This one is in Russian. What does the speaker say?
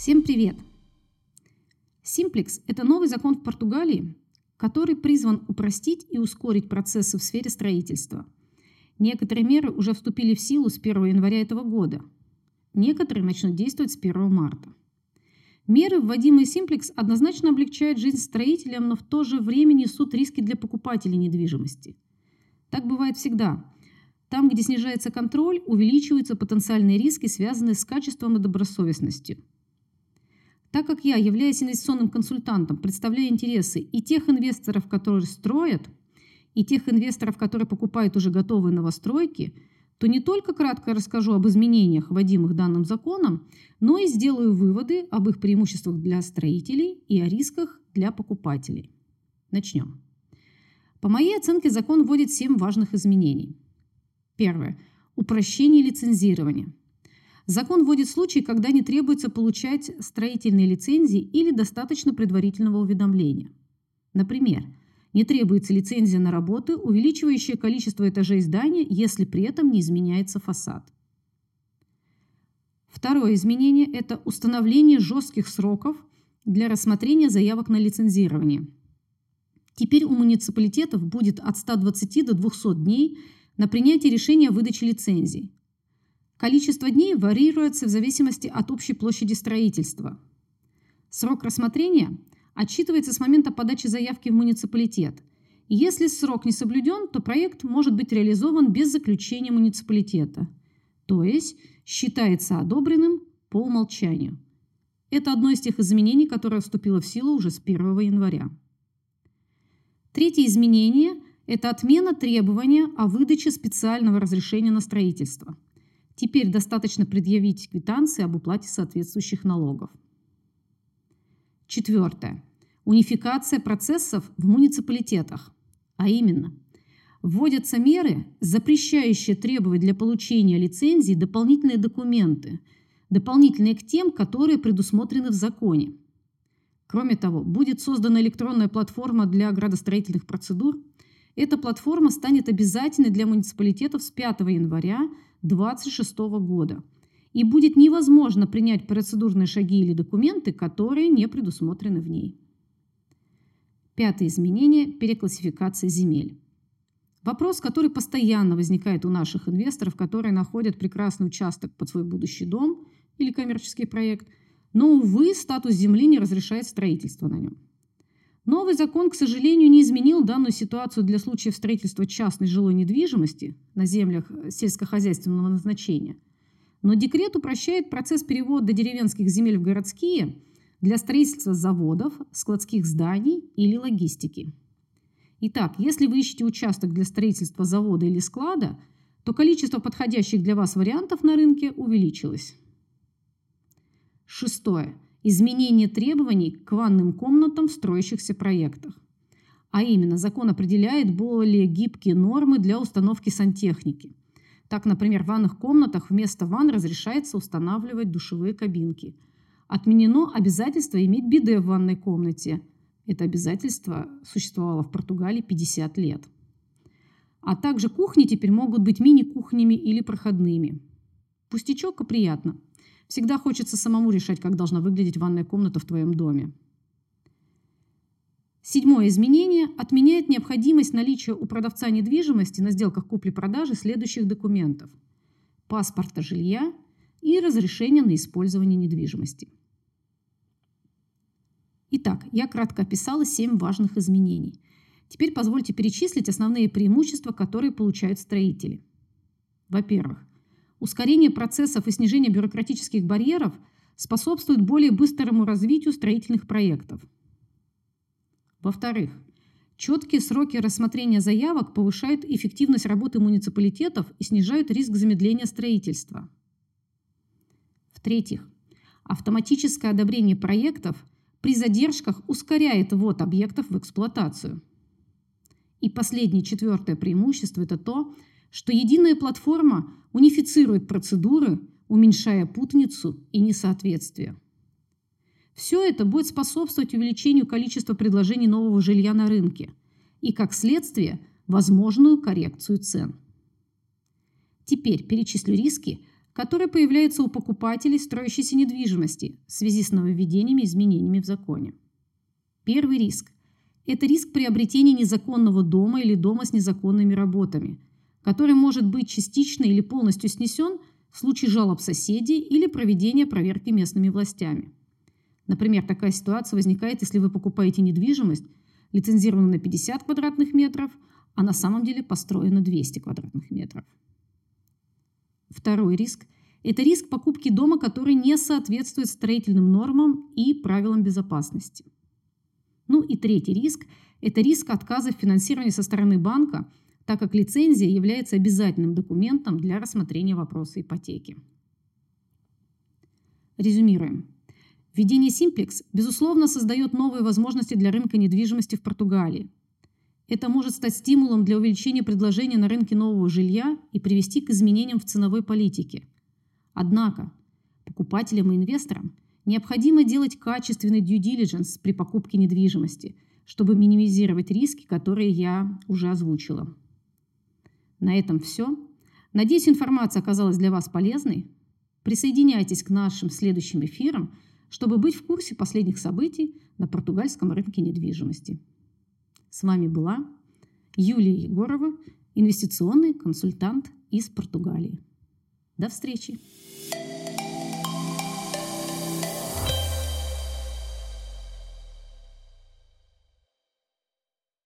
Всем привет! Симплекс – это новый закон в Португалии, который призван упростить и ускорить процессы в сфере строительства. Некоторые меры уже вступили в силу с 1 января этого года. Некоторые начнут действовать с 1 марта. Меры, вводимые Симплекс, однозначно облегчают жизнь строителям, но в то же время несут риски для покупателей недвижимости. Так бывает всегда. Там, где снижается контроль, увеличиваются потенциальные риски, связанные с качеством и добросовестностью. Так как я, являюсь инвестиционным консультантом, представляю интересы и тех инвесторов, которые строят, и тех инвесторов, которые покупают уже готовые новостройки, то не только кратко расскажу об изменениях, вводимых данным законом, но и сделаю выводы об их преимуществах для строителей и о рисках для покупателей. Начнем. По моей оценке закон вводит 7 важных изменений. Первое. Упрощение лицензирования. Закон вводит случаи, когда не требуется получать строительные лицензии или достаточно предварительного уведомления. Например, не требуется лицензия на работы, увеличивающая количество этажей здания, если при этом не изменяется фасад. Второе изменение – это установление жестких сроков для рассмотрения заявок на лицензирование. Теперь у муниципалитетов будет от 120 до 200 дней – на принятие решения о выдаче лицензий. Количество дней варьируется в зависимости от общей площади строительства. Срок рассмотрения отсчитывается с момента подачи заявки в муниципалитет. Если срок не соблюден, то проект может быть реализован без заключения муниципалитета. То есть считается одобренным по умолчанию. Это одно из тех изменений, которое вступило в силу уже с 1 января. Третье изменение – это отмена требования о выдаче специального разрешения на строительство. Теперь достаточно предъявить квитанции об уплате соответствующих налогов. Четвертое. Унификация процессов в муниципалитетах. А именно, вводятся меры, запрещающие требовать для получения лицензии дополнительные документы, дополнительные к тем, которые предусмотрены в законе. Кроме того, будет создана электронная платформа для градостроительных процедур – эта платформа станет обязательной для муниципалитетов с 5 января 2026 года. И будет невозможно принять процедурные шаги или документы, которые не предусмотрены в ней. Пятое изменение – переклассификация земель. Вопрос, который постоянно возникает у наших инвесторов, которые находят прекрасный участок под свой будущий дом или коммерческий проект, но, увы, статус земли не разрешает строительство на нем. Новый закон, к сожалению, не изменил данную ситуацию для случаев строительства частной жилой недвижимости на землях сельскохозяйственного назначения. Но декрет упрощает процесс перевода деревенских земель в городские для строительства заводов, складских зданий или логистики. Итак, если вы ищете участок для строительства завода или склада, то количество подходящих для вас вариантов на рынке увеличилось. Шестое изменение требований к ванным комнатам в строящихся проектах. А именно, закон определяет более гибкие нормы для установки сантехники. Так, например, в ванных комнатах вместо ванн разрешается устанавливать душевые кабинки. Отменено обязательство иметь биде в ванной комнате. Это обязательство существовало в Португалии 50 лет. А также кухни теперь могут быть мини-кухнями или проходными. Пустячок, а приятно – Всегда хочется самому решать, как должна выглядеть ванная комната в твоем доме. Седьмое изменение отменяет необходимость наличия у продавца недвижимости на сделках купли-продажи следующих документов. Паспорта жилья и разрешение на использование недвижимости. Итак, я кратко описала семь важных изменений. Теперь позвольте перечислить основные преимущества, которые получают строители. Во-первых, Ускорение процессов и снижение бюрократических барьеров способствует более быстрому развитию строительных проектов. Во-вторых, четкие сроки рассмотрения заявок повышают эффективность работы муниципалитетов и снижают риск замедления строительства. В-третьих, автоматическое одобрение проектов при задержках ускоряет ввод объектов в эксплуатацию. И последнее, четвертое преимущество – это то, что единая платформа унифицирует процедуры, уменьшая путаницу и несоответствие. Все это будет способствовать увеличению количества предложений нового жилья на рынке и, как следствие, возможную коррекцию цен. Теперь перечислю риски, которые появляются у покупателей строящейся недвижимости в связи с нововведениями и изменениями в законе. Первый риск – это риск приобретения незаконного дома или дома с незаконными работами, который может быть частично или полностью снесен в случае жалоб соседей или проведения проверки местными властями. Например, такая ситуация возникает, если вы покупаете недвижимость, лицензированную на 50 квадратных метров, а на самом деле построена 200 квадратных метров. Второй риск – это риск покупки дома, который не соответствует строительным нормам и правилам безопасности. Ну и третий риск – это риск отказа в финансировании со стороны банка, так как лицензия является обязательным документом для рассмотрения вопроса ипотеки. Резюмируем. Введение Simplex, безусловно, создает новые возможности для рынка недвижимости в Португалии – это может стать стимулом для увеличения предложения на рынке нового жилья и привести к изменениям в ценовой политике. Однако покупателям и инвесторам необходимо делать качественный due diligence при покупке недвижимости, чтобы минимизировать риски, которые я уже озвучила. На этом все. Надеюсь, информация оказалась для вас полезной. Присоединяйтесь к нашим следующим эфирам, чтобы быть в курсе последних событий на португальском рынке недвижимости. С вами была Юлия Егорова, инвестиционный консультант из Португалии. До встречи!